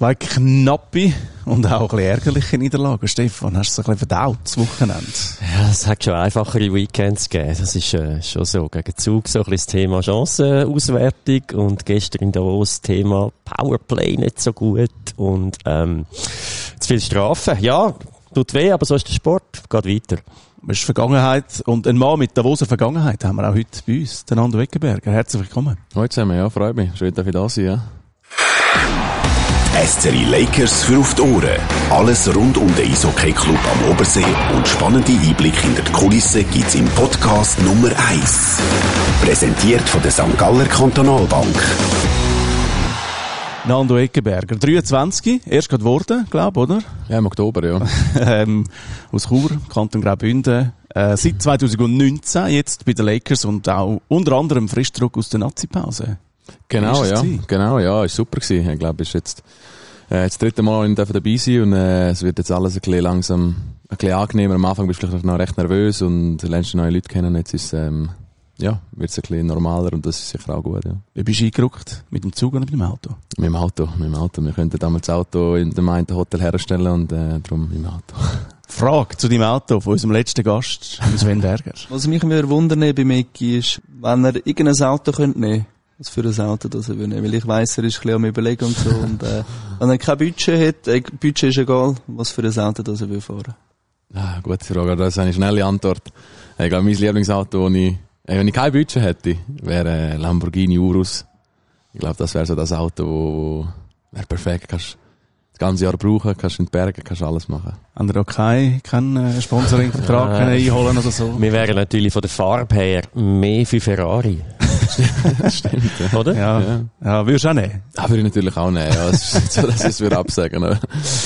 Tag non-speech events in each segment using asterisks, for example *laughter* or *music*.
Zwei knappe und auch ein bisschen ärgerliche Niederlagen. Stefan, hast du es ein bisschen verdaut, das Wochenende? Ja, es hat schon einfachere Weekends gegeben. Das ist äh, schon so. Gegen Zug so ein bisschen das Thema Chancenauswertung und gestern in Davos das Thema Powerplay nicht so gut und ähm, zu viel Strafen. Ja, tut weh, aber so ist der Sport. Geht weiter. Das ist Vergangenheit und ein Mann mit Davoser Vergangenheit haben wir auch heute bei uns, den Ando Weckenberger. Herzlich willkommen. Heute zusammen, ja, freut mich. Schön, dass ich da sein, ja. SCRI Lakers für auf die Ohren. Alles rund um den Eishockey-Club am Obersee und spannende Einblicke hinter die Kulissen gibt's im Podcast Nummer 1. Präsentiert von der St. Galler Kantonalbank. Nando Eckenberger, 23, erst gerade geworden, glaube oder? Ja, im Oktober, ja. *laughs* ähm, aus Chur, Kanton Graubünden. Äh, seit 2019 jetzt bei den Lakers und auch unter anderem Frischdruck aus der Nazi-Pause. Genau, ja. Gewesen? Genau, ja, ist super gewesen. Ich glaube, ist jetzt, äh, das dritte Mal in dabei sein und äh, es wird jetzt alles ein bisschen langsam, ein bisschen angenehmer. Am Anfang bist du vielleicht noch recht nervös und lernst neue Leute kennen. Jetzt ist ähm, ja, wird es ein bisschen normaler und das ist sicher auch gut, ja. Wie bist du eingerückt? Mit dem Zug oder mit dem Auto? Mit dem Auto, mit dem Auto. Wir könnten damals das Auto in dem einen Hotel herstellen und äh, darum mit dem Auto. *laughs* Frage zu deinem Auto von unserem letzten Gast, Sven Berger. Was mich wieder wundern bei Mickey ist, wenn er irgendein Auto könnte nehmen was für ein Auto das er will nehmen. Weil ich weiss, er ist ein bisschen am Überlegen und so. Und, äh, wenn er kein Budget hat, äh, Budget ist egal, was für ein Auto das er will fahren. Ah, gute Frage, das ist eine schnelle Antwort. Ich glaube, mein Lieblingsauto, das ich wenn ich kein Budget hätte, wäre Lamborghini Urus. Ich glaube, das wäre so das Auto, wo, wäre perfekt. Kannst das ganze Jahr brauchen, kannst in die Berge, kannst alles machen. Haben wir auch keinen kein äh, Sponsoring-Vertrag *laughs* einholen oder so? Wir wären natürlich von der Farbe her mehr für Ferrari. *laughs* Stimmt, ja. Oder? Ja, ja. ja würdest du auch nehmen? Ja, würde ich natürlich auch nehmen. Ja, es ist nicht so, dass ich es absagen würde.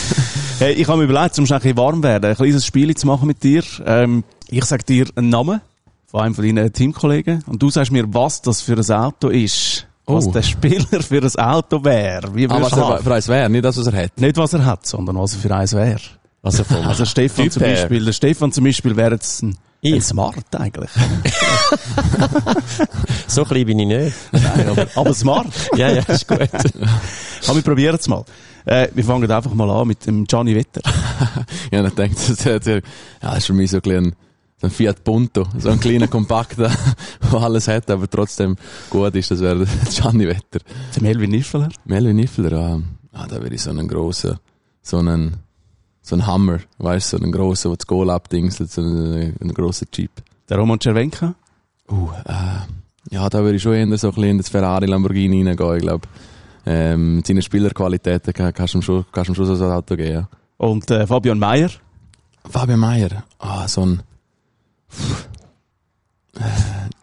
*laughs* hey, ich habe mir überlegt, um ein bisschen warm werden, ein kleines Spiel zu machen mit dir. Ähm, ich sage dir einen Namen von einem von deinen Teamkollegen und du sagst mir, was das für ein Auto ist. Oh. Was der Spieler für ein Auto wäre. Wie ah, was er für eins wäre, nicht das, was er hat. Nicht was er hat, sondern was er für eins wäre. *laughs* Also, also Stefan zum Beispiel, der Stefan zum Beispiel wäre jetzt ein, ein Smart eigentlich. *laughs* so klein bin ich nicht. Nein, aber, aber smart. *laughs* ja, ja, ist gut. *laughs* aber wir probieren es mal. Äh, wir fangen einfach mal an mit dem Gianni Wetter. ja, ich denke, das, ja, das ist für mich so ein ein Fiat Punto, so ein kleiner Kompakter, der alles hat, aber trotzdem gut ist, das wäre Gianni Wetter. Der Melvin Niffeler? Melvin Niffeler, ah, ah da wäre ich so einen grossen, so einen, so einen Hammer, weißt du, so einen grossen, der das Goal abdingselt, so einen, einen grossen Jeep. Der Roman Cervenka? Uh, äh, ja, da würde ich schon eher so ein bisschen in das Ferrari Lamborghini reingehen, ich glaube. Ähm, mit seinen Spielerqualitäten kannst du ihm schon, kannst du ihm schon so ein Auto geben, ja. Und äh, Fabian Mayer? Fabian Mayer, ah, so ein,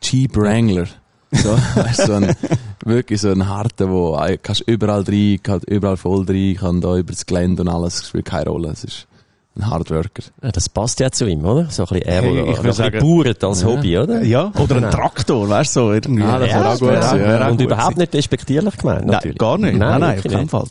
Jeep Wrangler. So, *laughs* weißt, so ein, wirklich so ein harter, wo kannst überall rein, kann überall voll rein, kann da über das Gelände und alles, spielt keine Rolle. Es ist ein Hardworker. Ja, das passt ja zu ihm, oder? So ein bisschen er, hey, ich will sagen, Bauert als ja. Hobby, oder? Ja, oder ein Traktor, weißt du, so irgendwie. Ah, das ja, auch gut, ja, ja, Und überhaupt nicht despektierlich gemeint, natürlich. Nein, gar nicht. Nein, nein, nein auf keinen Fall.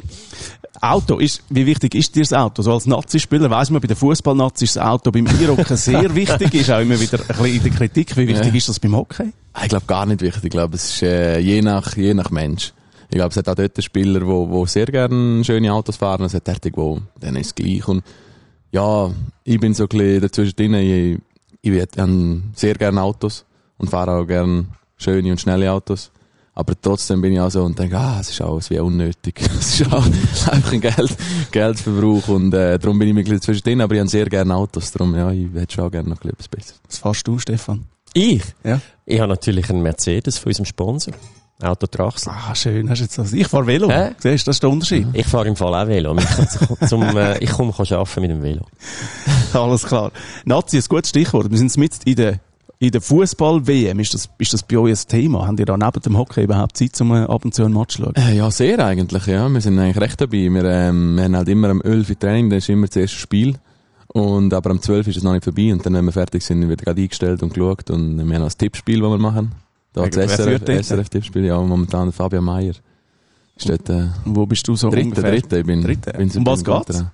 Auto ist, wie wichtig ist dir das Auto? So als Nazi-Spieler weiss man, bei den Fußballnazis das Auto beim Einrocken *laughs* sehr wichtig ist, auch immer wieder ein bisschen in der Kritik. Wie wichtig ja. ist das beim Hockey? Ich glaube gar nicht wichtig. Ich glaube, es ist äh, je nach, je nach Mensch. Ich glaube, es hat auch dort Spieler, wo, wo sehr gerne schöne Autos fahren, es hat dertig, wo, dann ist es gleich. Und, ja, ich bin so ein bisschen dazwischen drin. Ich, ich, ich habe sehr gerne Autos und fahre auch gerne schöne und schnelle Autos. Aber trotzdem bin ich auch so und denke, ah, es ist alles wie unnötig. *laughs* es ist auch einfach ein Geld, Geldverbrauch und äh, darum bin ich mir ein zwischendrin, aber ich habe sehr gerne Autos, darum ja, ich hätte schon auch gerne noch etwas Besseres. Was fährst du, Stefan? Ich? Ja. Ich habe natürlich einen Mercedes von unserem Sponsor. Auto Trachsel. Ah, schön, hast du jetzt das. Ich fahre Velo. Hä? Siehst du, das ist der Unterschied. Ich fahre im Fall auch Velo. Ich, zum, äh, ich komme arbeiten mit dem Velo. *laughs* Alles klar. Nazi, ein gutes Stichwort. Wir sind mit in der in der Fußball-WM, ist das, ist das bei euch ein Thema? Haben ihr da neben dem Hockey überhaupt Zeit, um ab und zu ein Match zu schauen? Äh, ja, sehr eigentlich, ja. Wir sind eigentlich recht dabei. Wir, ähm, wir haben halt immer am 11 Training, das ist immer das erste Spiel. Und, aber am 12 ist es noch nicht vorbei und dann, wenn wir fertig sind, wird gerade eingestellt und geschaut und wir haben noch das Tippspiel, das wir machen. Da das SRF, SRF-Tippspiel, ja, momentan Fabian Mayer. Steht, äh, Wo bist du so Dritte, ungefähr? Dritte, ich bin, Dritte. bin um was geht's?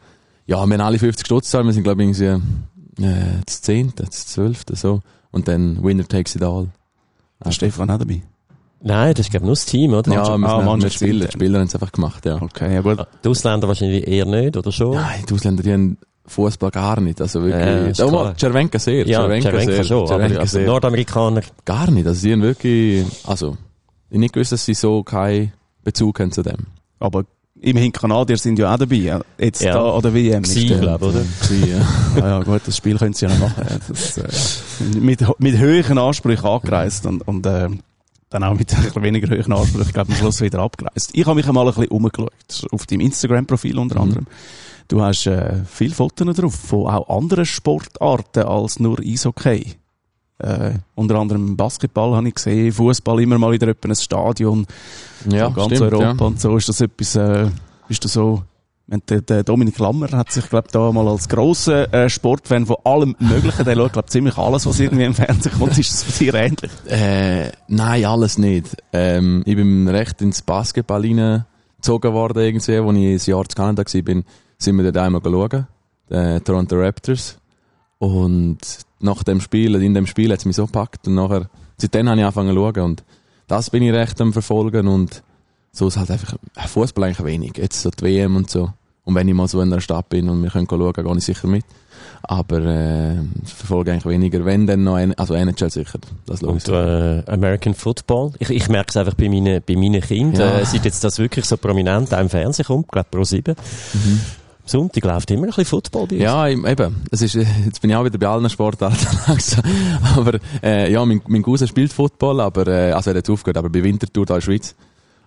Ja, wir haben alle 50 Stutz wir sind glaube ich irgendwie, äh, das 10., das 12., so. Und dann Winner takes it all. Der Stefan auch dabei? Nein, das ist glaube ich nur das Team, oder? Ja, wir, ah, wir Mannschaft- Spieler, die Spieler haben es einfach gemacht, ja. Okay, ja gut. Die Ausländer wahrscheinlich eher nicht, oder schon? Nein, die Ausländer, die haben Fußball gar nicht, also Ja, wirklich. oh, klar. mal, Cervenka sehr, Ja, Cervenka Cervenka sehr, schon, aber Cervenka also sehr. Nordamerikaner. Gar nicht, also die haben wirklich, also, ich nicht gewusst, dass sie so keinen Bezug haben zu dem. Aber immerhin Kanadier sind ja auch dabei. ja. Jetzt Ja. da an der WM. ist Sie, glaube oder? Sie, ja. *laughs* Ah ja, gut, das Spiel können sie ja noch machen. Ja, Das, äh, mit, mit höheren Ansprüchen angereist und, und äh, dann auch mit ein bisschen weniger hohen Ansprüchen, glaube am Schluss wieder abgereist. Ich habe mich einmal ein bisschen umgeschaut, auf deinem Instagram-Profil unter anderem. Du hast äh, viele Fotos drauf von auch anderen Sportarten als nur Eishockey. Äh, unter anderem Basketball habe ich gesehen, Fußball immer mal wieder ein Stadion, ja, ganz stimmt, Europa ja. und so. Ist das etwas, äh, bist du so, der, der Dominik Lammer hat sich, glaube da mal als grosser äh, Sportfan von allem Möglichen, der schaut, glaube ziemlich alles, was irgendwie im Fernsehen kommt, ist das bei dir ähnlich? Äh, nein, alles nicht. Ähm, ich bin recht ins Basketball reingezogen worden irgendwie, als ich ein Jahr zu Kanada war, sind wir dort einmal schauen, äh, Toronto Raptors. Und nach dem Spiel, in dem Spiel hat es mich so gepackt und nachher, seitdem habe ich angefangen zu schauen und das bin ich recht am verfolgen und so ist halt einfach, äh, Fußball eigentlich wenig, jetzt so die WM und so. Und wenn ich mal so in einer Stadt bin und wir können schauen, gehe ich sicher mit. Aber äh, verfolge eigentlich weniger, wenn dann noch, ein, also NHL sicher, das Und äh, American Football. Ich, ich merke es einfach bei meinen, bei meinen Kindern, Ja. äh, seit jetzt das wirklich so prominent auch im Fernsehen kommt, glaube Pro 7. Mhm. Sonntag läuft immer ein bisschen Football bei uns. Ja, eben. Es ist, äh, jetzt bin ich auch wieder bei allen Sportarten *laughs* langsam. Aber, äh, ja, mein, mein Cousin spielt Football, aber, äh, also er hat aufgehört, aber bei Winterthur da in der Schweiz.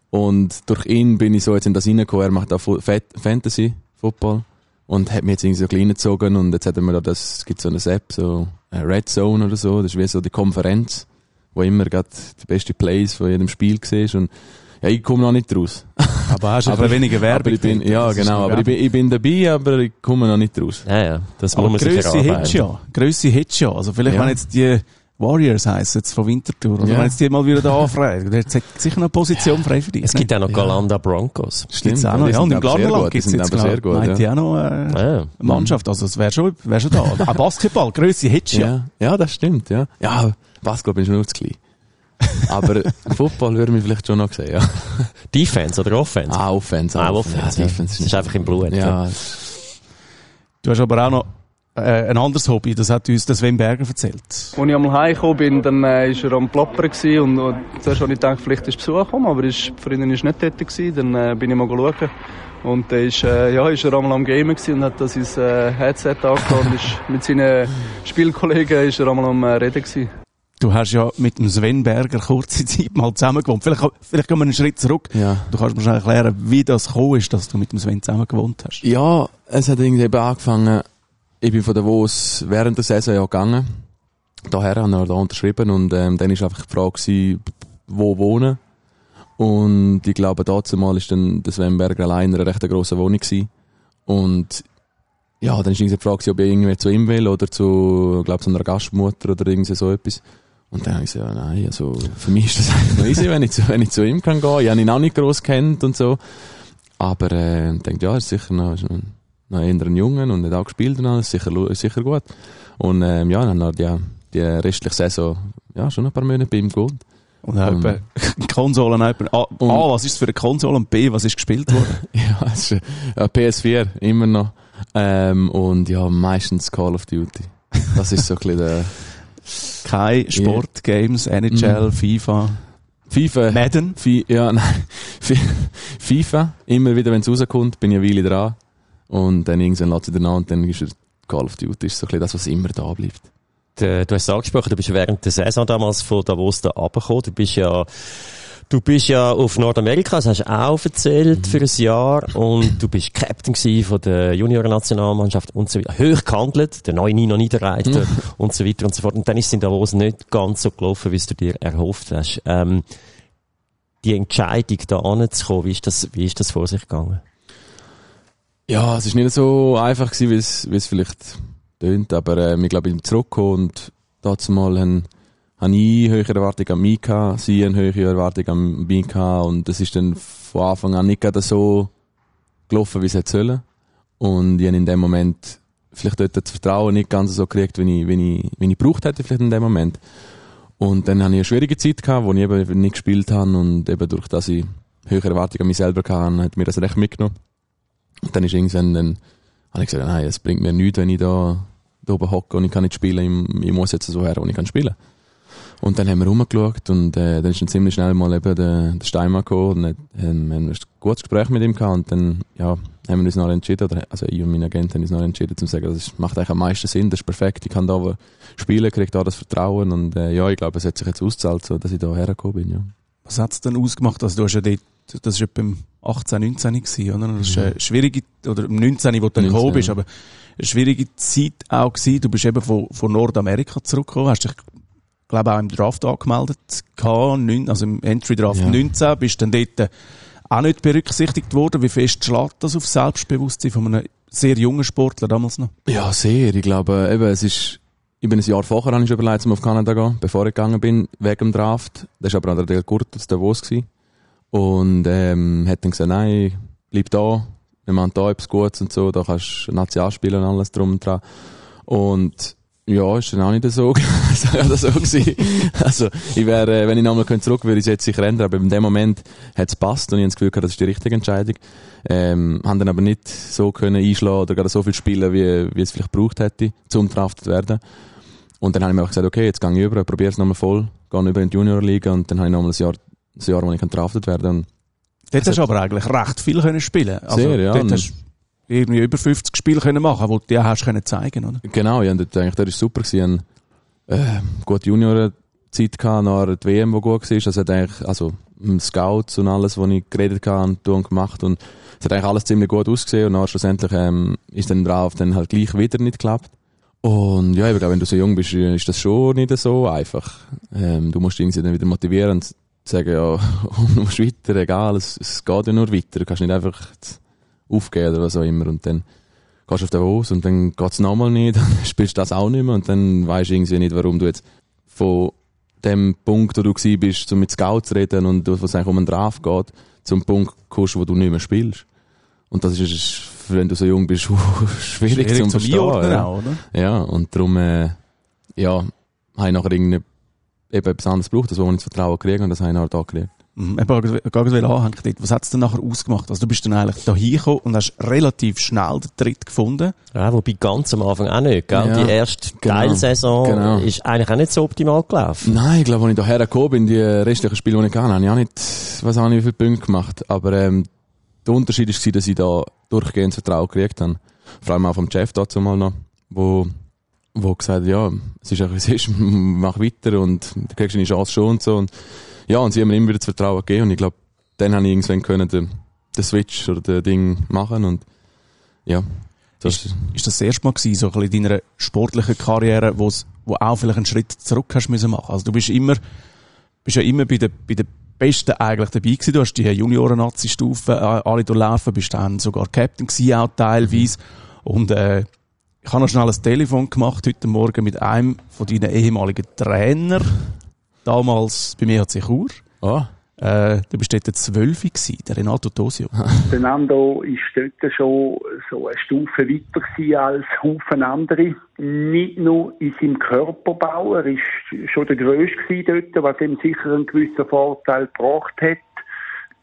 Und durch ihn bin ich so jetzt in das reingekommen. Er macht auch Fantasy Football. Und hat mich jetzt irgendwie so klein gezogen und jetzt hat er mir da das, es gibt so eine App, so äh, Red Zone oder so, das ist wie so die Konferenz, wo immer gerade die beste Plays von jedem Spiel siehst und ja, ich komme noch nicht raus. *laughs* Aber hast du Aber- weniger Werbung? aber ich bin, ja, genau, noch aber ich bin, ich bin dabei, aber ich komme noch nicht raus. Ja, ja, das Aber muss man sich Grösse erarbeiten. hättest ja. Grösse hättest ja. Also vielleicht, Ja. wenn jetzt die Warriors heissen, jetzt von Winterthur, oder Ja. wenn jetzt die mal wieder da anfragen, *laughs* dann hat sicher noch eine Position frei für dich. Es gibt auch noch Galanda Broncos. Gibt's auch noch, die ja, und im Glarnerland gibt's sind jetzt aber sehr gut, meint ja. ja auch noch, äh, Ja. eine Mannschaft, also es wäre schon, wäre schon da. *laughs* Auch Basketball, Grösse hättest ja. Ja, ja, das stimmt, ja. Ja, Basketball bin ich nur zu klein. Aber *laughs* Football würde mich vielleicht schon noch sehen, ja. Defense oder Offense? Ah, Offense. Ah, Offense, Ja, ja. Defense Das ist einfach im Blut. Ja, Du hast aber auch noch äh, ein anderes Hobby, das hat uns der Sven Berger erzählt. Als ich einmal heimgekommen bin, dann äh, ist er am Ploppern gewesen und, und zuerst habe ich gedacht, vielleicht ist Besuch gekommen, aber ist, die Freundin ist nicht dort gewesen. Dann äh, bin ich mal schauen. Und dann ist, äh, ja, ist er einmal am Gamen gewesen und hat da sein äh, Headset angehabt und ist mit seinen Spielkollegen ist er einmal am äh, Reden gewesen. Du hast ja mit dem Sven Berger kurze *laughs* Zeit mal zusammen gewohnt. Vielleicht, vielleicht gehen wir einen Schritt zurück. ja. Du kannst mir schon erklären, wie das gekommen ist, dass du mit dem Sven zusammen gewohnt hast. Ja, es hat irgendwie eben angefangen, ich bin von Davos während der Saison ja gegangen. Daher habe ich da unterschrieben und ähm, dann ist einfach die Frage gewesen, wo wohnen. Und ich glaube, dazu mal ist dann der Sven Berger allein in einer recht grossen Wohnung gewesen. Und ja, dann irgendwie die Frage ob ich irgendwie zu ihm will oder zu, glaube zu einer Gastmutter oder irgendwie so etwas. Und dann habe ich gesagt, ja, nein, also für mich ist das eigentlich noch easy, wenn ich zu, wenn ich zu ihm kann gehen. Ich habe ihn auch nicht gross kennt und so. Aber äh, ich denke, ja, ist sicher noch, ist noch noch eher ein Jungen und hat auch gespielt und alles, sicher, ist sicher gut. Und ähm, ja, dann hat ja die restliche Saison ja, schon ein paar Monate bei ihm gewohnt. Und etwa Konsolen, etwa, A, Und- A, *laughs* was ist für eine Konsole und B, was ist gespielt worden? *laughs* Ja, es ist äh, PS4, immer noch. Ähm, und ja, meistens Call of Duty. Das ist so ein bisschen der *laughs* Kein Sport, Games, NHL, Mhm. FIFA, FIFA. Madden. Fi ja, *laughs* nein. Fi- FIFA, immer wieder, wenn es rauskommt, bin ich eine Weile dran. Und dann irgendwann lässt sie dann an und dann ist er Call of Duty. ist so ein bisschen das, was immer da bleibt. Du hast es angesprochen, du bist während der Saison damals von Davos da runtergekommen. Du bist ja, du bist ja auf Nordamerika, das hast du auch erzählt, für ein Jahr. Und du bist Captain von der Junioren-Nationalmannschaft und so weiter. Hoch gehandelt, der neue Nino Niederreiter *laughs* und so weiter und so fort. Und dann ist es in Davos nicht ganz so gelaufen, wie es du dir erhofft hast. Ähm, die Entscheidung, da anzukommen, wie ist das, wie ist das vor sich gegangen? Ja, es ist nicht so einfach gewesen, wie es, wie es vielleicht tönt, aber äh, ich glaube, ich bin zurückgekommen und dazu mal haben, habe ich höhere Erwartungen an mich gehabt, sie eine höhere Erwartung an mich gehabt und das ist dann von Anfang an nicht gerade so gelaufen, wie es hätte sollen. Und ich habe in dem Moment vielleicht dort das Vertrauen nicht ganz so gekriegt, wie ich, wie ich, wie ich gebraucht hätte, vielleicht in dem Moment. Und dann hatte ich eine schwierige Zeit, gehabt, wo ich eben nicht gespielt habe und eben durch das ich höhere Erwartungen an mich selber hatte, hat mir das recht mitgenommen. Und dann ist irgendwann, dann habe ich gesagt, nein, es bringt mir nichts, wenn ich da, da oben hocke und ich kann nicht spielen, ich, ich muss jetzt so her, wo ich kann spielen. Und dann haben wir rumgeschaut und äh, dann ist dann ziemlich schnell mal eben der, der Steinmann gekommen und dann haben wir ein gutes Gespräch mit ihm gehabt und dann, ja, haben wir uns noch entschieden, oder, also ich und mein Agent haben uns noch entschieden, zu sagen, das macht eigentlich am meisten Sinn, das ist perfekt, ich kann da spielen, kriege da das Vertrauen und äh, ja, ich glaube, es hat sich jetzt ausgezahlt, so, dass ich da hergekommen bin, ja. Was hat es denn ausgemacht? Also du hast ja dort, das war beim 18, 19 gewesen, oder? Das ist eine schwierige, oder im 19, wo du dann 19, gekommen bist, aber eine schwierige Zeit auch gewesen. Du bist eben von, von Nordamerika zurückgekommen, hast dich, glaube auch im Draft angemeldet neun- also im Entry Draft Ja. 19, bist dann dort äh, auch nicht berücksichtigt worden. Wie fest schlägt das auf Selbstbewusstsein von einem sehr jungen Sportler damals noch? Ja, sehr. Ich glaube, eben, es ist, ich bin ein Jahr vorher, habe ich überlegt, um auf Kanada zu gehen, bevor ich gegangen bin, wegen dem Draft. Das war aber auch der Del Kurt aus Davos. Gewesen. Und, ähm, hat dann gesagt, nein, bleib da, wir machen da etwas Gutes und so, da kannst du National spielen und alles drum und dran. Und, ja, ist dann auch nicht so, so, ja, das so gewesen. Also, ich wäre, äh, wenn ich nochmal zurück würde, ich es jetzt sicher ändern, aber in dem Moment hat es passt und ich habe das Gefühl gehabt, das ist die richtige Entscheidung. Ähm, haben dann aber nicht so können einschlagen oder gerade so viel spielen, wie, wie es vielleicht braucht hätte, zum draftet zu werden. Und dann habe ich mir auch gesagt, okay, jetzt gehe ich über, probiere es nochmal voll, gehe über in die Juniorliga und dann habe ich nochmal ein Jahr, ein Jahr, wo ich draftet werden kann. Dort hast du aber eigentlich recht viel können spielen. Also, Sehr, ja. Dort hast du irgendwie über 50 Spiele können machen, wo du dir hast können zeigen, oder? Genau, ja, dort, eigentlich, das war super. gewesen. Ich äh, gute Junioren-Zeit gehabt, nach der WM, die gut war. Also, hat eigentlich, also, Scouts und alles, was ich geredet habe und gemacht. Und es hat eigentlich alles ziemlich gut ausgesehen. Und dann schlussendlich, ähm, ist dann drauf dann halt gleich wieder nicht geklappt. Und ja, ich glaube, wenn du so jung bist, ist das schon nicht so einfach. Ähm, du musst irgendwie dann wieder motivieren und sagen, ja, *laughs* du musst weiter, egal, es, es geht ja nur weiter. Du kannst nicht einfach aufgeben oder was auch immer. Und dann gehst du auf den Haus und dann geht's nochmal nicht, *laughs* dann spielst du das auch nicht mehr und dann weisst du irgendwie nicht, warum du jetzt von dem Punkt, wo du bist, um mit Scouts zu reden und wo es eigentlich um einen Draft geht, zum Punkt kommst, wo du nicht mehr spielst. Und das ist, wenn du so jung bist, *laughs* schwierig, zum Verstehen. Einordnen ja. auch? Ja, und darum, äh, ja, habe ich nachher irgendwie eben etwas anderes gebraucht, das wo ich das Vertrauen kriege und das habe ich nachher da gekriegt. Mhm. Wieder anhängen dort. Was hat es denn nachher ausgemacht? Also du bist dann eigentlich da hingekommen und hast relativ schnell den Tritt gefunden. Ja, wobei ganz am Anfang auch nicht, gell? Ja, die erste genau, Teilsaison genau. ist eigentlich auch nicht so optimal gelaufen. Nein, ich glaube, als ich hierher gekommen bin, die restlichen Spiele, die ich hatte, habe ich auch nicht, was auch nicht, wie viele Punkte gemacht. Aber, ähm, der Unterschied war, dass ich da durchgehend Vertrauen gekriegt habe. Vor allem auch vom Chef dazu mal noch, wo, wo gesagt hat, ja, es ist *laughs* es ist, mach weiter und du kriegst eine Chance schon und so. Und, ja, und sie haben mir immer wieder das Vertrauen gegeben und ich glaube, dann habe ich irgendwann können den, den Switch oder den Ding machen und, ja. Das, Ist, ist das das erste Mal gewesen, so ein in deiner sportlichen Karriere, wo auch vielleicht einen Schritt zurück hast müssen machen? Also du bist immer, bist ja immer bei den, bei den Besten eigentlich dabei gewesen. Du hast die Junioren-Nazi-Stufe äh, alle durchlaufen, bist dann sogar Captain gewesen, auch teilweise. Und, äh, ich habe noch schnell ein Telefon gemacht heute Morgen mit einem von deinen ehemaligen Trainer. Damals bei mir hat sich Chur. ah, Äh, du bist dort zwölf gewesen, der Renato Tosio. *laughs* Der Nando ist dort schon so eine Stufe weiter gewesen als Haufen andere. Nicht nur in seinem Körperbau, er ist schon der Größte gewesen dort, was ihm sicher einen gewissen Vorteil gebracht hat.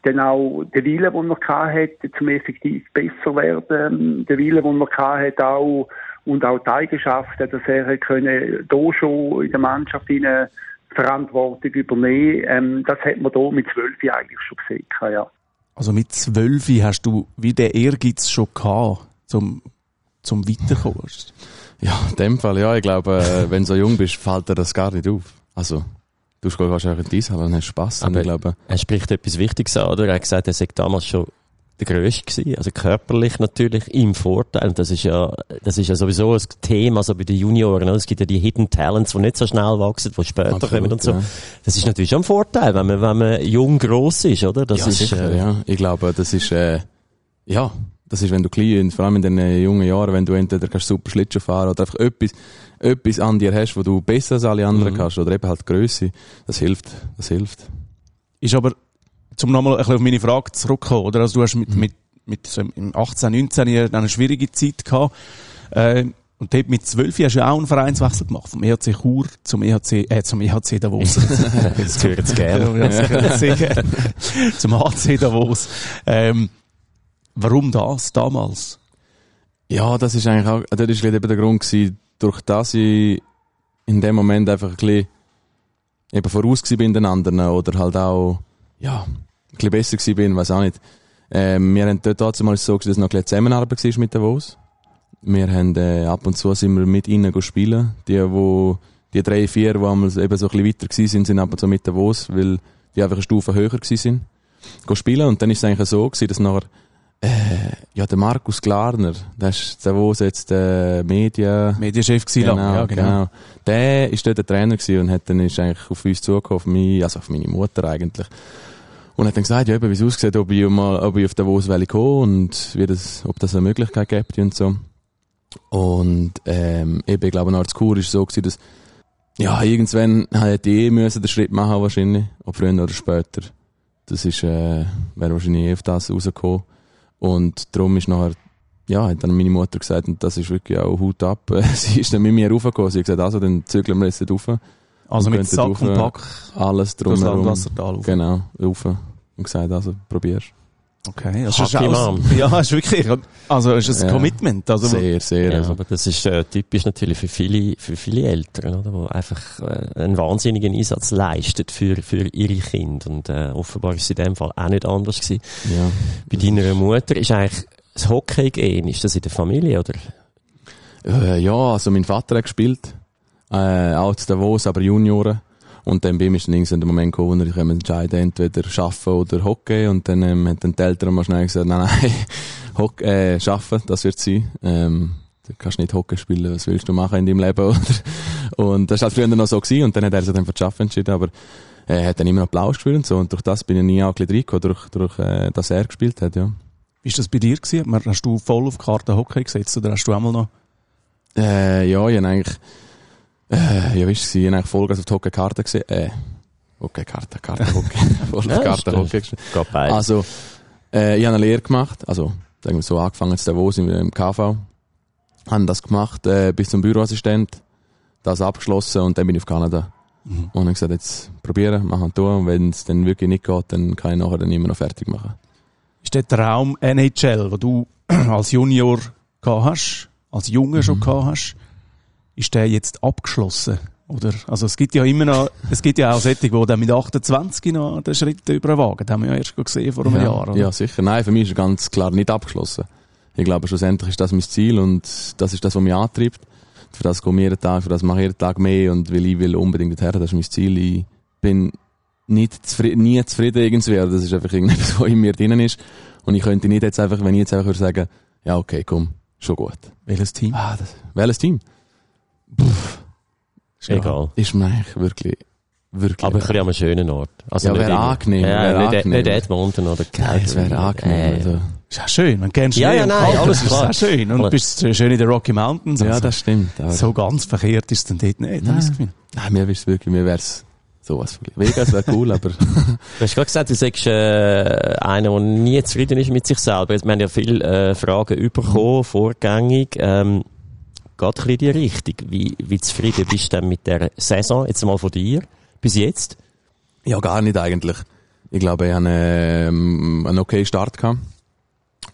Dann auch der Wille, den er hatte, zum effektiv besser werden. Der Wille, den er hatte, auch, und auch die Eigenschaften, dass er können, da schon in der Mannschaft hinein Verantwortung übernehmen. Ähm, das hat man da mit zwölf eigentlich schon gesehen, ja. Also mit zwölf hast du wie der Ehrgeiz schon gehabt, zum, zum Weiterkommen. *laughs* Ja, in dem Fall, ja. Ich glaube, äh, wenn du so jung bist, fällt dir das gar nicht auf. Also, du gehst wahrscheinlich in die Eishalle und hast Spass. Und Aber- ich glaube, Er spricht etwas Wichtiges an, oder? Er hat gesagt, er sei damals schon der Größte gewesen. Also körperlich natürlich im Vorteil. Und das ist ja, das ist ja sowieso ein Thema, so bei den Junioren. Es gibt ja die Hidden Talents, die nicht so schnell wachsen, die später Absolut, kommen und so. ja. Das ist natürlich schon ein Vorteil, wenn man, wenn man jung gross ist, oder? Das ja, ist, sicher, äh, ja. Ich glaube, das ist, äh, ja, das ist, wenn du klein, vor allem in den äh, jungen Jahren, wenn du entweder kannst super Schlittschuh fahren oder einfach etwas, etwas an dir hast, wo du besser als alle anderen Mhm. kannst, oder eben halt Größe, das hilft, das hilft. Ist aber, zum nochmal ein bisschen auf meine Frage zurückzukommen, oder? Also du hast mit, mit, mit so im 18, 19 Jahren eine schwierige Zeit gehabt. Äh, Und dort mit zwölf hast du ja auch einen Vereinswechsel gemacht. Vom EHC Chur zum EHC, äh, zum EHC Davos. *laughs* Das hören sie gerne. *laughs* Zum HC Davos. Ähm, warum das damals? Ja, das ist eigentlich auch, das ist eben der Grund gewesen, durch das ich in dem Moment einfach ein bisschen eben voraus bin den anderen oder halt auch, ja, bisschen besser gewesen bin, weiß auch nicht. Ähm, wir haben dort mal so gewesen, dass noch ein bisschen Zusammenarbeit war mit Davos. Wir haben, äh, ab und zu sind wir mit ihnen go spielen. Die, wo, die drei, vier, die einmal eben so ein bisschen weiter gewesen sind, sind ab und zu mit Davos, weil die einfach eine Stufe höher gewesen sind. Go spielen. Und dann ist es eigentlich so gewesen, dass nachher, äh, ja, der Markus Glarner, der ist Davos jetzt, äh, Media, Medienchef gewesen genau, ja, genau. Der ist dort der Trainer gewesen und hat dann ist eigentlich auf uns zugekommen, auf mich, also auf meine Mutter eigentlich. Und hat dann gesagt, ja, eben, wie es aussieht, ob ich mal, ob ich auf Davos will kommen und wie das, ob das eine Möglichkeit gibt und so. Und, ähm, eben, ich glaube, der Kur ist so gewesen, dass, ja, irgendwann hätte ich eh müssen den Schritt machen wahrscheinlich, ob früher oder später. Das ist, äh, wäre wahrscheinlich eh auf das rausgekommen. Und darum ist nachher, ja, hat dann meine Mutter gesagt, und das ist wirklich auch Hut ab. *laughs* Sie ist dann mit mir raufgekommen. Sie hat gesagt, also, dann zügeln wir jetzt dort rauf. Also mit Sack rauf, und Pack Alles drumherum. Landwassertal rauf. Genau, rauf. Und gesagt, also, probierst. Okay, das Hack ist Arm. ja, ist wirklich, also ist ein Ja. Commitment. Also, Sehr, sehr. Ja, also. aber das ist äh, typisch natürlich für viele, für viele Eltern, oder, die einfach äh, einen wahnsinnigen Einsatz leisten für, für ihre Kinder. Und äh, offenbar ist es in dem Fall auch nicht anders gewesen. Ja. Bei deiner Mutter ist eigentlich das Hockey gehen, ist das in der Familie, oder? Äh, ja, also mein Vater hat gespielt. Äh, auch zu Davos, aber Junioren. Und dann bei ihm ist dann irgendwann der Moment gekommen, wo sich entscheiden entweder arbeiten oder Hockey. Und dann ähm, hat dann die Eltern mal schnell gesagt, nein, nein, *laughs* Hockey, äh, arbeiten, das wird sein. Ähm, du kannst nicht Hockey spielen, was willst du machen in deinem Leben, *laughs* oder? Und das war halt früher noch so gewesen. Und dann hat er sich dann für das Arbeiten entschieden. Aber er hat dann immer noch Blau gespielt und so. Und durch das bin ich nie auch ein bisschen durch, durch äh, dass er gespielt hat, ja. Wie ist das bei dir gewesen? Hast du voll auf die Karte Hockey gesetzt oder hast du einmal noch? Äh, ja, ich habe eigentlich, äh, ja, wisst ihr, ich habe eigentlich Vollgas auf die Hockey-Karte gesehen, äh, Hockey-Karte, Karte, Hockey, voll auf die Ja, Karte stimmt. Hockey beides. Also, äh, ich habe eine Lehre gemacht, also, sagen wir so, angefangen zu Davos im, im KV, habe das gemacht, äh, bis zum Büroassistent, das abgeschlossen und dann bin ich auf Kanada. Mhm. Und habe gesagt, jetzt probieren, machen, tun, und wenn es dann wirklich nicht geht, dann kann ich nachher dann immer noch fertig machen. Ist der Traum NHL, wo du *clears throat* als Junior gehabt hast, als Junge schon gehabt hast, ist der jetzt abgeschlossen? Oder? Also es gibt ja immer noch, es gibt ja auch solche, die dann mit 28 noch den Schritt über den Wagen, das haben wir ja erst gesehen vor einem ja, Jahr. Oder? Ja, sicher. Nein, für mich ist es ganz klar nicht abgeschlossen. Ich glaube, schlussendlich ist das mein Ziel und das ist das, was mich antreibt. Für das gehe ich jeden Tag, für das mache ich jeden Tag mehr und weil ich will unbedingt dorthin, das ist mein Ziel. Ich bin nicht zufrieden, nie zufrieden irgendwie, das ist einfach irgendetwas, was in mir drinnen ist. Und ich könnte nicht jetzt einfach, wenn ich jetzt einfach würde sagen, ja, okay, komm, schon gut. Welches Team? Ah, das, welches Team? Ist egal. Ist mir eigentlich wirklich, wirklich. Aber ein bisschen an einem schönen Ort. Also Ja, nicht wäre angenehm, Ja, wäre nicht, angenehm. nicht Edmonton oder Nein, es wäre angenehm. Äh, Also. Ist auch schön, man kennt Ja, ja, nein, kalt, alles ist klar. auch schön. Und du bist schön in den Rocky Mountains. Ja, also. das stimmt. Aber So ganz verkehrt ist es dann dort nicht, habe ich. Nein, mir wär's wirklich, mir wär's sowas. Vegas wäre cool, aber Du hast gerade gesagt, du sagst äh, einer, der nie zufrieden ist mit sich selber. Jetzt, Wir haben ja viele äh, Fragen bekommen, vorgängig. Ähm, geht ein in die Richtung. Wie, wie zufrieden bist du denn mit der Saison, jetzt mal von dir, bis jetzt? ja, gar nicht eigentlich. Ich glaube, ich hatte ähm, einen okay Start gehabt.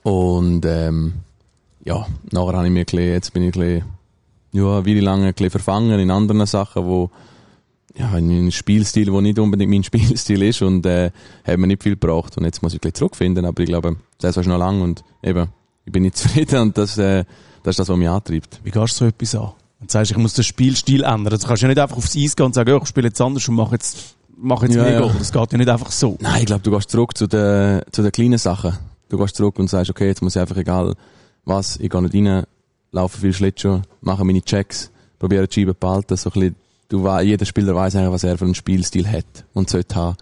Und, ähm, ja, nachher habe ich mir ein bisschen, jetzt bin ich ein bisschen, ja, wie lange ein bisschen verfangen in anderen Sachen, wo, ja, in einem Spielstil, wo nicht unbedingt mein *laughs* Spielstil ist und, äh, hat mir nicht viel gebraucht. Und jetzt muss ich ein bisschen zurückfinden, aber ich glaube, das ist noch lang und eben, ich bin nicht *laughs* zufrieden und das, äh, das ist das, was mich antreibt. Wie gehst du so etwas an? Du sagst, ich muss den Spielstil ändern, du kannst ja nicht einfach aufs Eis gehen und sagen, ja, ich spiele jetzt anders und mache jetzt, mache jetzt Ja, mehr ja. Goal. Das geht ja nicht einfach so. Nein, ich glaube, du gehst zurück zu den, zu den kleinen Sachen. Du gehst zurück und sagst, okay, jetzt muss ich einfach egal was, ich gehe nicht rein, laufe viel Schlittschuh, mache meine Checks, probiere die Scheibe zu behalten, so ein bisschen, du jeder Spieler weiß eigentlich, was er für einen Spielstil hat und sollte haben.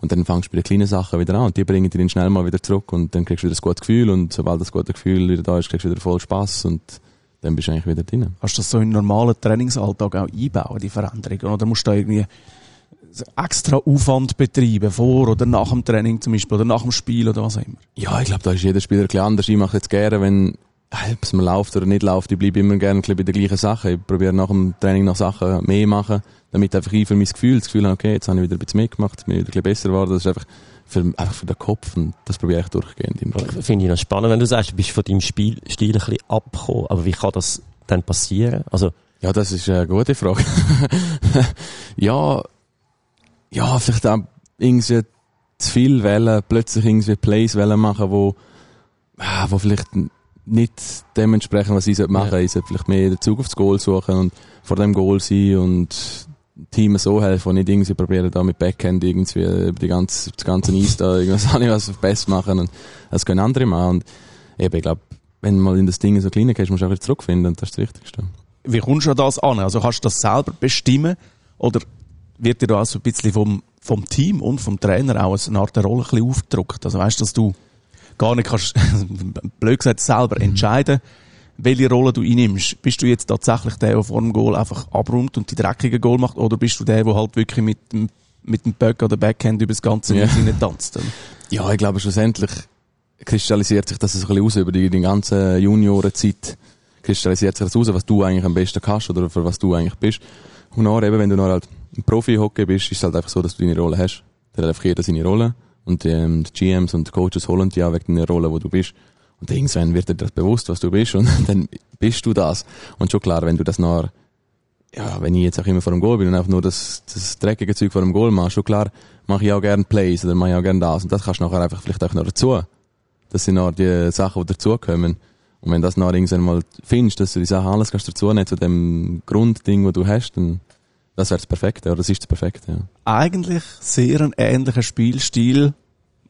Und dann fängst du bei den kleinen Sachen wieder an und die bringen dich dann schnell mal wieder zurück und dann kriegst du wieder ein gutes Gefühl und sobald das gute Gefühl wieder da ist, kriegst du wieder voll Spass und dann bist du eigentlich wieder drin. Kannst du das so in normalen Trainingsalltag auch einbauen, die Veränderungen? Oder musst du da irgendwie extra Aufwand betreiben, vor oder nach dem Training zum Beispiel, oder nach dem Spiel oder was auch immer? Ja, ich glaube, da ist jeder Spieler ein bisschen anders. Ich mache jetzt gerne, wenn ob es mir läuft oder nicht läuft, ich bleibe immer gerne bei der gleichen Sache. Ich probiere nach dem Training noch Sachen mehr machen, damit einfach ich für mein Gefühl, das Gefühl habe, okay, jetzt habe ich wieder ein bisschen mitgemacht, bin wieder ein bisschen besser geworden. Das ist einfach für, einfach für den Kopf und das probiere ich durchgehend immer. Finde ich noch spannend, wenn du sagst, du bist von deinem Spielstil ein bisschen abgekommen. Aber wie kann das dann passieren? Also, ja, das ist eine gute Frage. *laughs* ja, ja, vielleicht auch irgendwie zu viel wählen, plötzlich irgendwie Plays wählen machen, wo, ah, wo vielleicht nicht dementsprechend, was ich machen sollte. Ich sollte vielleicht mehr den Zug aufs Goal suchen und vor dem Goal sein und Team so helfen und nicht irgendwie probieren, da mit Backhand irgendwie über die ganze, das ganze Eis da irgendwas *laughs* was best machen und das können andere machen und eben, ich glaube, wenn du mal in das Ding so klein gehst, musst du auch wieder zurückfinden und das ist das Wichtigste. Wie kommst du an das an? Also kannst du das selber bestimmen oder wird dir da auch so ein bisschen vom, vom Team und vom Trainer auch eine Art Rolle ein bisschen aufgedrückt? Also weißt du, dass du gar nicht kannst, *laughs* blöd gesagt, selber mhm. entscheiden, welche Rolle du einnimmst. Bist du jetzt tatsächlich der, der vor dem Goal einfach abräumt und die dreckigen Goal macht, oder bist du der, der halt wirklich mit dem, mit dem Böck oder Backhand über das ganze ja. tanzt? *laughs* Ja, ich glaube, schlussendlich kristallisiert sich das ein bisschen aus über die, die ganze Juniorenzeit. Kristallisiert sich das aus, was du eigentlich am besten kannst oder für was du eigentlich bist. Und dann eben, wenn du noch halt ein Profi-Hockey bist, ist es halt einfach so, dass du deine Rolle hast. Der hat einfach jeder seine Rolle. Und ähm, die GMs und die Coaches holen dich auch wegen deiner Rolle, wo du bist. Und irgendwann wird dir das bewusst, was du bist, und *laughs* dann bist du das. Und schon klar, wenn du das nachher, ja, wenn ich jetzt auch immer vor dem Goal bin und einfach nur das, das dreckige Zeug vor dem Goal mache, schon klar, mache ich auch gerne Plays oder mache ich auch gerne das. Und das kannst du nachher einfach vielleicht auch noch dazu. Das sind noch die Sachen, die dazukommen. Und wenn das nachher irgendwann mal findest, dass du die Sachen alles kannst dazu nehmen zu dem Grundding, wo du hast, dann das wäre das Perfekte, oder das ist das Perfekte, ja. Eigentlich sehr ein ähnlicher Spielstil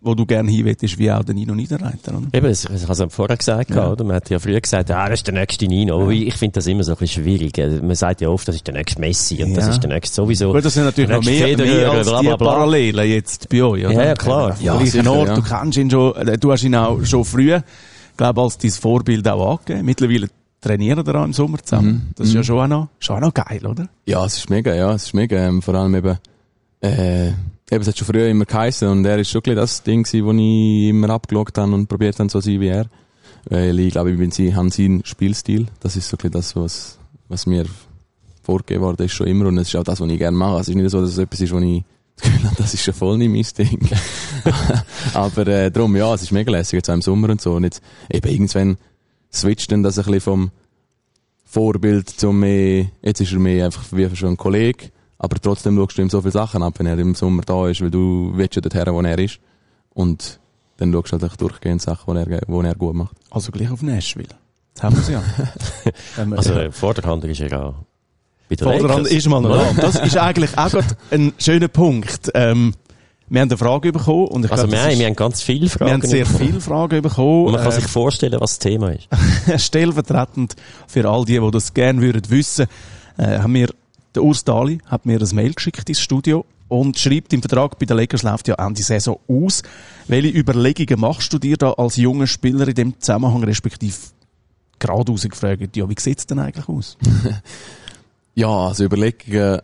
wo du gerne hinwettest, wie auch der Nino Niederreiter, oder? Eben, das, das hast du vorher gesagt, ja. oder? Man hat ja früher gesagt, ah, das ist der nächste Nino. Aber ich finde das immer so ein bisschen schwierig. Man sagt ja oft, das ist der nächste Messi und ja. das ist der nächste sowieso. Gut, das sind natürlich noch mehr, mehr als bla, bla, bla. Parallelen jetzt bei euch, oder? Ja, ja klar. Ja, sicher, Ort, ja. du kennst ihn schon, äh, du hast ihn auch schon früh, glaube als dein Vorbild auch angegeben. Mittlerweile trainieren da im Sommer zusammen. Mhm. Das ist ja mhm. schon auch noch, schon auch noch geil, oder? Ja, es ist mega, ja, es ist mega. Ähm, vor allem eben, äh, Eben, es hat schon früher immer geheißen und er ist schon das Ding gewesen, wo ich immer abgeschaut habe und probiert habe, so zu sein wie er. Weil ich glaube, ich bin sie, haben seinen Spielstil. Das ist so das, was, was mir vorgegeben worden ist schon immer und es ist auch das, was ich gerne mache. Es ist nicht so, dass es etwas ist, wo ich das das ist schon voll nicht mein Ding. *laughs* Aber äh, darum, ja, es ist mega lässig jetzt auch im Sommer und so. Und jetzt eben irgendwann switcht dann das ein bisschen vom Vorbild zum mehr, jetzt ist er mehr einfach wie schon ein Kollege aber trotzdem schaust du ihm so viele Sachen ab, wenn er im Sommer da ist, weil du willst ja dorthin, wo er ist. Und dann schaust du halt durchgehend Sachen, die er, wo er gut macht. Also gleich auf Nashville. Das haben wir sie ja. *laughs* also äh, Vorderhand ist ja auch bei der Vorderhand ist mal noch da. Das ist eigentlich auch ein schöner Punkt. Ähm, wir haben eine Frage bekommen. Und ich also glaub, wir, haben, wir haben ganz viele Fragen. Wir haben sehr viele Fragen bekommen. Und man kann äh, sich vorstellen, was das Thema ist. *laughs* stellvertretend für all die, die das gerne würden wissen, äh, haben wir der Urs Dali hat mir ein Mail geschickt ins Studio und schreibt im Vertrag bei den Lakers läuft ja Ende Saison aus. Welche Überlegungen machst du dir da als junger Spieler in dem Zusammenhang, respektive geradeaus gefragt, ja, wie sieht's denn eigentlich aus? *laughs* ja, also Überlegungen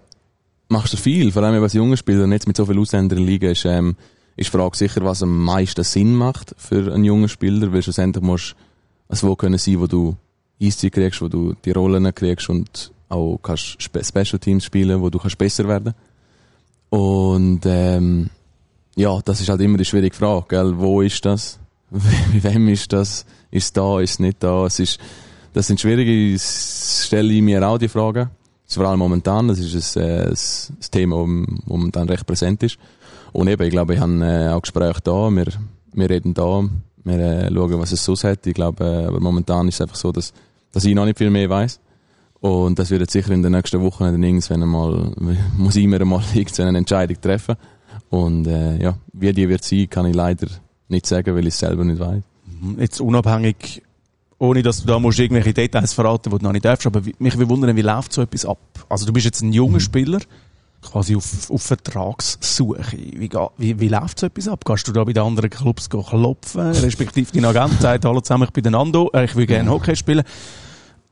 machst du viel, vor allem als junger Spieler jetzt mit so vielen Ausländern in ist, ähm, ist die Frage sicher, was am meisten Sinn macht für einen jungen Spieler, weil schlussendlich musst du es wo können sein, wo du Eiszeit kriegst, wo du die Rollen kriegst und auch kannst Special Teams spielen, wo du kannst besser werden. Und ähm, ja, das ist halt immer die schwierige Frage, gell? Wo ist das? *laughs* Wie wem ist das? Ist da? Ist nicht da? Es ist, das sind schwierige, das stelle ich mir auch die Fragen. Vor allem momentan, das ist ein, äh, ein Thema, das momentan recht präsent ist. Und eben, ich glaube, ich habe äh, auch Gespräche da, wir, wir reden da, wir äh, schauen, was es so hat. Ich glaube, äh, aber momentan ist es einfach so, dass, dass ich noch nicht viel mehr weiß. Und das wird sicher in den nächsten Wochen dann irgendwann *laughs* einmal, muss ich mir einmal eine Entscheidung treffen. Und äh, ja, wie die wird sein, kann ich leider nicht sagen, weil ich es selber nicht weiß. Mhm. Jetzt unabhängig, ohne dass du da musst irgendwelche Details verraten, die du noch nicht darfst, aber mich will wundern, wie läuft so etwas ab? Also du bist jetzt ein junger mhm. Spieler, quasi auf, auf Vertragssuche. Wie, wie, wie läuft so etwas ab? Gehst du da bei den anderen Clubs klopfen, *laughs* respektive dein Agent sagt, hallo zusammen, ich bin der Nando, äh, ich will gerne Hockey spielen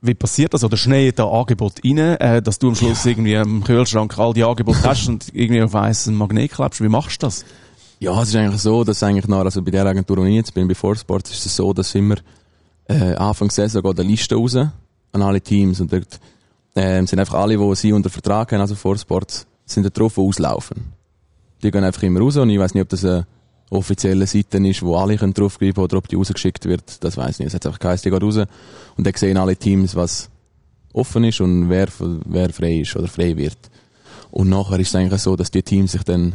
wie passiert das? Oder schnell da Angebot rein, äh, dass du am Schluss ja. irgendwie im Kühlschrank all die Angebote *laughs* hast und irgendwie auf ein Magnet klebst? Wie machst du das? Ja, es ist eigentlich so, dass eigentlich noch, also bei der Agentur, wo ich jetzt bin, bei Forsports, ist es so, dass immer äh, Anfang der Saison geht eine Liste raus an alle Teams und dort ähm, sind einfach alle, die sie unter Vertrag haben, also Vorsports, sind da drauf, die auslaufen. Die gehen einfach immer raus und ich weiß nicht, ob das eine offizielle Seite ist, wo alle können draufgreifen oder ob die rausgeschickt wird, das weiß ich nicht. Es hat einfach geheißen, die geht raus und dann sehen alle Teams, was offen ist und wer, wer frei ist oder frei wird. Und nachher ist es eigentlich so, dass die Teams sich dann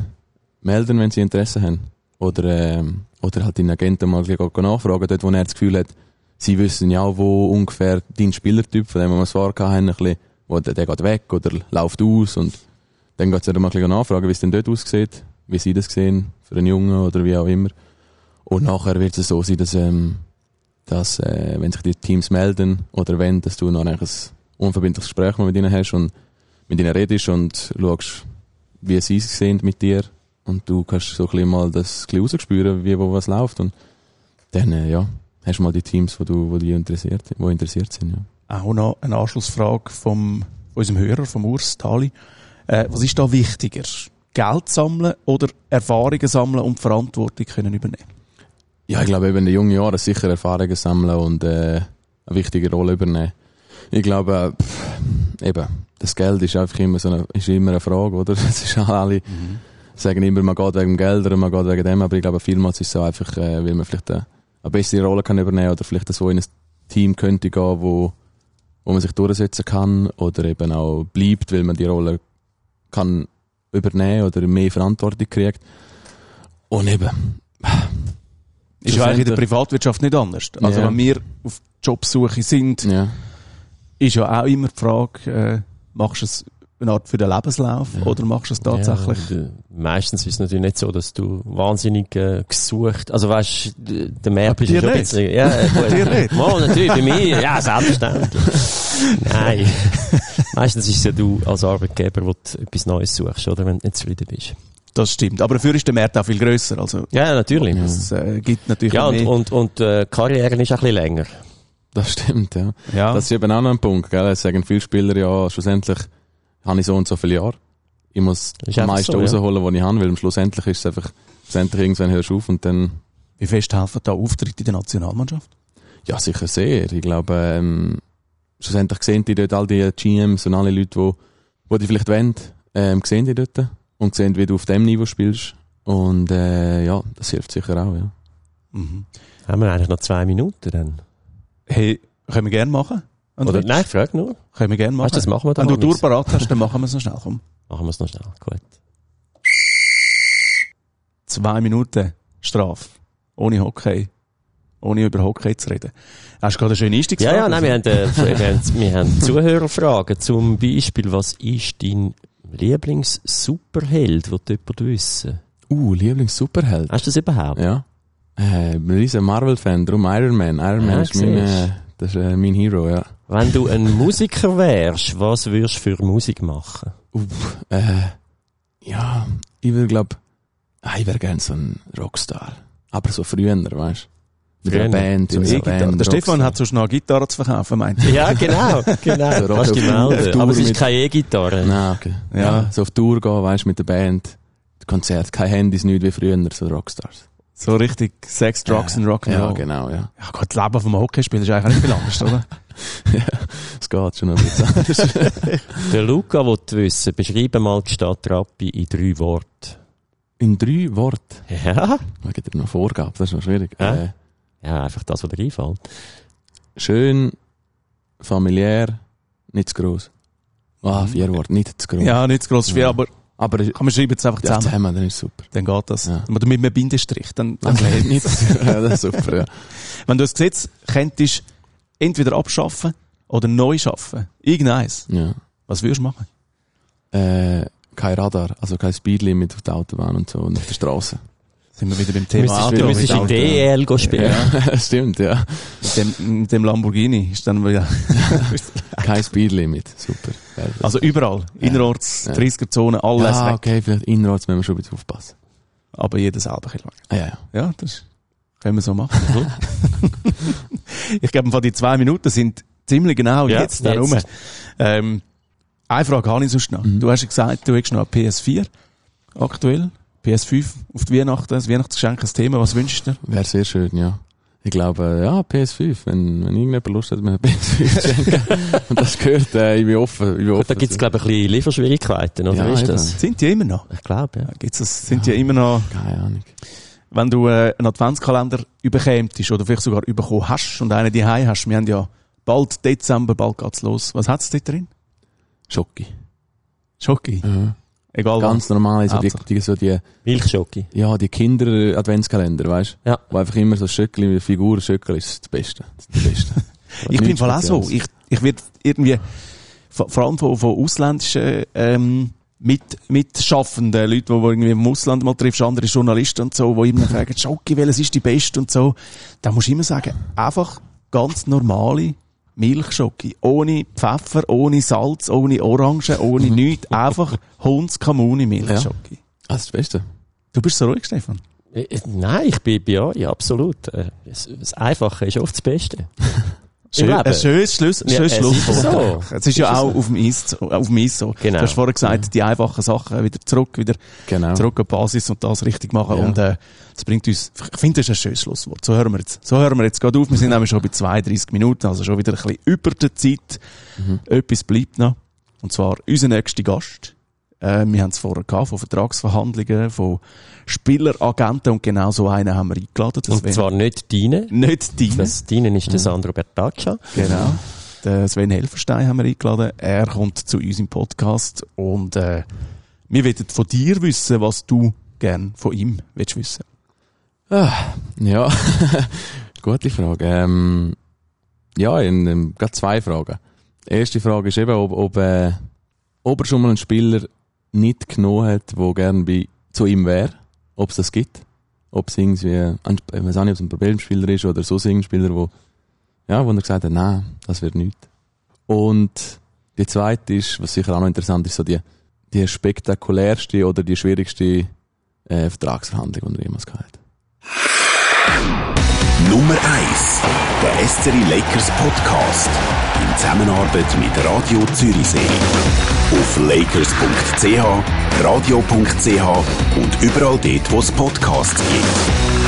melden, wenn sie Interesse haben. Oder, ähm, oder halt den Agenten mal nachfragen, dort, wo er das Gefühl hat, sie wissen ja, wo ungefähr dein Spielertyp, von dem wir es vorher hatten, ein bisschen, wo der, der geht weg oder läuft aus und dann geht es mal nachfragen, wie es denn dort aussieht, wie sie das sehen, für einen Jungen oder wie auch immer. Und nachher wird es so sein, dass, ähm, dass äh, wenn sich die Teams melden oder wenn, dass du noch ein unverbindliches Gespräch mit ihnen hast und mit ihnen redest und schaust, wie sie es sehen mit dir und du kannst so ein bisschen mal das ein rausspüren, wie wo was läuft und dann, äh, ja, hast du mal die Teams, wo du, wo die interessiert, wo interessiert sind, ja. Auch noch eine Anschlussfrage vom, von unserem Hörer, vom Urs Tali. Äh, was ist da wichtiger? Geld sammeln oder Erfahrungen sammeln und Verantwortung können übernehmen? Ja, ich glaube eben in den jungen Jahren sicher Erfahrungen sammeln und äh, eine wichtige Rolle übernehmen. Ich glaube, pff, eben, das Geld ist einfach immer so eine, ist immer eine Frage, oder? *laughs* Es ist alle, mhm. sagen immer, man geht wegen Geld oder man geht wegen dem, aber ich glaube, vielmals ist es so einfach, äh, weil man vielleicht eine, eine bessere Rolle kann übernehmen oder vielleicht so in ein Team könnte gehen, wo, wo man sich durchsetzen kann oder eben auch bleibt, weil man die Rolle kann übernehmen oder mehr Verantwortung kriegt. Und eben, ist ja eigentlich in der Privatwirtschaft nicht anders. Also Ja. wenn wir auf Jobsuche sind, ja. ist ja auch immer die Frage, äh, machst du es eine Art für den Lebenslauf oder machst du es tatsächlich? Ja, meistens ist es natürlich nicht so, dass du wahnsinnig äh, gesucht, also weißt, der Markt ist ja dir schon ein nicht? bisschen, ja, *laughs* äh, Bei dir nicht? Mal, natürlich, bei mir, ja, selbstverständlich. Nein. *laughs* meistens ist es ja du als Arbeitgeber, wo du etwas Neues suchst, oder, wenn du nicht zufrieden bist. Das stimmt. Aber dafür ist der Markt auch viel grösser. Also, Ja, natürlich. Ja, es äh, gibt natürlich ja und, mehr. und, und äh, Karriere ist auch ein bisschen länger. Das stimmt, ja. ja. Das ist eben auch noch ein Punkt, gell? Es sagen viele Spieler ja, schlussendlich habe ich so und so viele Jahre. Ich muss am meisten so, ja. rausholen, was ich habe, weil schlussendlich ist es einfach, schlussendlich irgendwann hörst du auf und dann, Wie fest helfen da Auftritte in der Nationalmannschaft? ja, sicher sehr. Ich glaube, ähm, schlussendlich sehen die dort all die GMs und alle Leute, die, die die vielleicht wollen, ähm, sehen die dort und sehen, wie du auf dem Niveau spielst. Und, äh, ja, das hilft sicher auch, ja. Mhm. Haben wir eigentlich noch zwei Minuten dann? Hey, können wir gerne machen? Oder, André? nein, ich frage nur. Können wir gerne machen. Weißt das machen wir Wenn du dann. durchparat hast, dann machen wir es noch schnell. Komm. *laughs* Machen wir es noch schnell. Gut. Zwei Minuten Strafe. Ohne Hockey. Ohne über Hockey zu reden. Hast du gerade eine schöne Einstieg Ja, ja, nein, wir haben, äh, wir haben, wir haben Zuhörerfragen. Zum Beispiel, was ist dein Lieblings-Superheld, den jemand wissen? Uh, Lieblings-Superheld. Hast du das überhaupt? Ja. Äh, ich bin ein riesen Marvel-Fan, darum Iron Man. Iron Man Ah, ist mein, äh, das ist äh, mein Hero, ja. Wenn du ein Musiker wärst, was würdest du für Musik machen? Uff, äh, ja, ich will glaub, ah, ich wäre gern so ein Rockstar. Aber so früher, weißt du? Mit einer Band, So E-Gitarre. Band. Der Stefan Rockstar. hat sonst noch eine Gitarre zu verkaufen, meint er. Ja, genau, genau. *laughs* So Rock auf. Tour Aber es ist keine E-Gitarre. Nein, okay. Ja. Ja. so auf Tour gehen, weißt du, mit der Band. Konzert, keine Handys, nicht wie früher, so Rockstars. So richtig Sex, Drugs und Rock'n'Roll. Ja, genau, ja. Ja, Gott, das Leben vom Hockeyspiel ist eigentlich auch nicht viel anders, oder? *laughs* Es geht schon noch ein bisschen anders. *laughs* Der Luca will wissen, beschreibe mal die Stadt Rappi in drei Worten. In drei Worten. Ja? Was gibt noch Vorgabe? Das ist noch schwierig. Ja. Äh, Ja, einfach das, was dir einfällt. schön, familiär, nicht zu gross. Ah, vier Worte, nicht zu gross. Ja, nicht zu gross schwer, Ja. aber Aber kann man schreiben jetzt einfach ja, zusammen. zusammen, dann ist super. Dann geht das. Ja. Aber mit einem Bindestrich, dann, dann Also, nicht, *laughs* ja, das ist super, ja. Wenn du das Gesetz könntest, entweder abschaffen oder neu schaffen, irgendeins, ja. was würdest du machen? Äh, kein Radar, also kein Speedlimit auf der Autobahn und so und auf der Straße. Sind wir wieder beim Thema müsstest, Auto. du müsstest mit, in DL go spielen. Ja, *laughs* stimmt, ja. dem, mit dem Lamborghini ist dann wieder, *laughs* Kein Speedlimit, super. Also überall, innerorts, Ja. 30er Zone, alles ja, weg. okay, vielleicht innerorts müssen wir schon ein bisschen aufpassen. Aber jeder selber ein bisschen Ah, ja, ja. Ja, das können wir so machen. ich glaube, von die zwei Minuten sind ziemlich genau Ja, jetzt da jetzt. rum. Ähm, eine Frage habe ich sonst noch. Mhm. Du hast ja gesagt, du hast noch eine PS4 aktuell. PS5 auf die Weihnachten, das Weihnachtsgeschenk, ein Thema. Was wünschst du dir? Wäre sehr schön, ja. Ich glaube, ja, PS5. Wenn, wenn irgendjemand Lust hat, mir eine PS5 zu schenken *laughs* und das gehört, äh, ich bin offen. Ich bin offen Da gibt's glaube ich, ein bisschen Lieferschwierigkeiten, oder Ja, ist eben. das? Sind die immer noch? Ich glaube, ja. Gibt's das, sind die immer noch, Keine Ahnung. wenn du äh, einen Adventskalender überkämtest oder vielleicht sogar bekommen hast und einen die hast, wir haben ja bald Dezember, bald geht's los. Was hat's dort drin? Schocki. Schoki. Egal Ganz normal, so die, Hauptsache. die, so die, Milchschoki. ja, die Kinder-Adventskalender, weißt du? Ja. Wo einfach immer so Schöckli, eine Figur Schöckli ist das Beste. Das Beste. *laughs* Ich bin voll auch so. Ich, ich werde irgendwie, vor allem von, von ausländischen, ähm, mit, mitschaffenden Leuten, die irgendwie im Ausland mal triffst, andere Journalisten und so, die immer fragen, Schoki, welches ist die beste und so. Da musst du immer sagen, einfach ganz normale Milchschoki. Ohne Pfeffer, ohne Salz, ohne Orange, ohne nichts. Einfach Hundskamuni Milchschoki. Ah, das ist das Beste. Du bist so ruhig, Stefan. Äh, äh, Nein, ich bin bei euch, absolut. Äh, das Einfache ist oft das Beste. *laughs* Schön, ein schönes, Schluss, Ja, schönes es Schlusswort. ist so. *laughs* Es ist ja Ist auch auf dem Eis, so- auf dem Eis so. Genau. Du hast vorher gesagt, die einfachen Sachen wieder zurück, wieder Genau. zurück an die Basis und das richtig machen. Ja. Und äh, das bringt uns, ich finde, das ist ein schönes Schlusswort. So hören wir jetzt. So hören wir jetzt gerade auf. Wir sind nämlich schon bei 32 Minuten, also schon wieder ein bisschen über der Zeit. Mhm. Etwas bleibt noch. Und zwar unser nächster Gast. Äh, wir haben es vorher gehabt, von Vertragsverhandlungen, von Spieleragenten und genau so einen haben wir eingeladen. Das Und wäre zwar nicht deine. nicht deine. Das deine ist der Sandro Bertaccia. Genau. Den Sven Helferstein haben wir eingeladen. Er kommt zu uns im Podcast und äh, wir wollen von dir wissen, was du gern von ihm willst wissen. Ja, *laughs* gute Frage. Ähm, ja, in, in, gerade zwei Fragen. Die erste Frage ist eben, ob, ob, äh, ob er schon mal einen Spieler nicht genommen hat, der gern bei, zu ihm wäre. Ob es das gibt. Ob es irgendwie, ich weiß auch nicht, ob es ein Problemspieler ist oder so ein Spieler, wo, ja, wo er gesagt hat, nein, das wird nicht. Und die zweite ist, was sicher auch noch interessant ist, so die, die spektakulärste oder die schwierigste äh, Vertragsverhandlung, die er jemals gehabt hat. Nummer 1. Der SCRI Lakers Podcast. In Zusammenarbeit mit Radio Zürichsee. Auf lakers.ch, radio.ch und überall dort, wo es Podcasts gibt.